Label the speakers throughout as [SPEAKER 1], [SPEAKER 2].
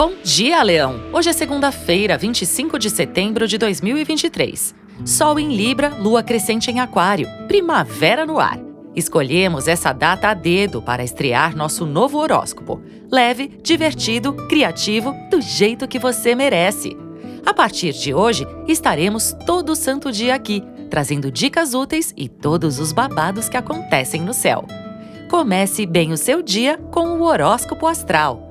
[SPEAKER 1] Bom dia, Leão! Hoje é segunda-feira, 25 de setembro de 2023. Sol em Libra, lua crescente em Aquário, primavera no ar. Escolhemos essa data a dedo para estrear nosso novo horóscopo. Leve, divertido, criativo, do jeito que você merece. A partir de hoje, estaremos todo santo dia aqui, trazendo dicas úteis e todos os babados que acontecem no céu. Comece bem o seu dia com o horóscopo astral.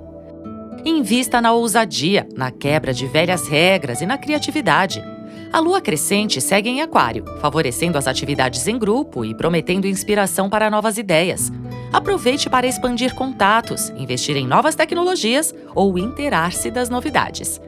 [SPEAKER 1] Invista na ousadia, na quebra de velhas regras e na criatividade. A lua crescente segue em Aquário, favorecendo as atividades em grupo e prometendo inspiração para novas ideias. Aproveite para expandir contatos, investir em novas tecnologias ou inteirar-se das novidades.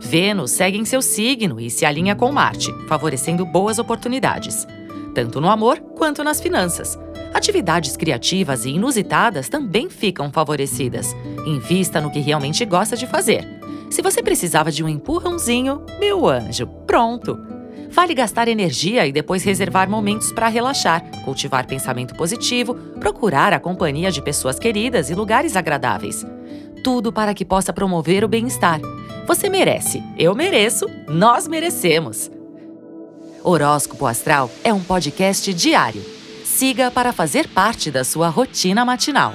[SPEAKER 1] Vênus segue em seu signo e se alinha com Marte, favorecendo boas oportunidades, tanto no amor quanto nas finanças. Atividades criativas e inusitadas também ficam favorecidas. Invista no que realmente gosta de fazer. Se você precisava de um empurrãozinho, meu anjo, pronto! Vale gastar energia e depois reservar momentos para relaxar, cultivar pensamento positivo, procurar a companhia de pessoas queridas e lugares agradáveis. Tudo para que possa promover o bem-estar. Você merece, eu mereço, nós merecemos. Horóscopo Astral é um podcast diário. Siga para fazer parte da sua rotina matinal.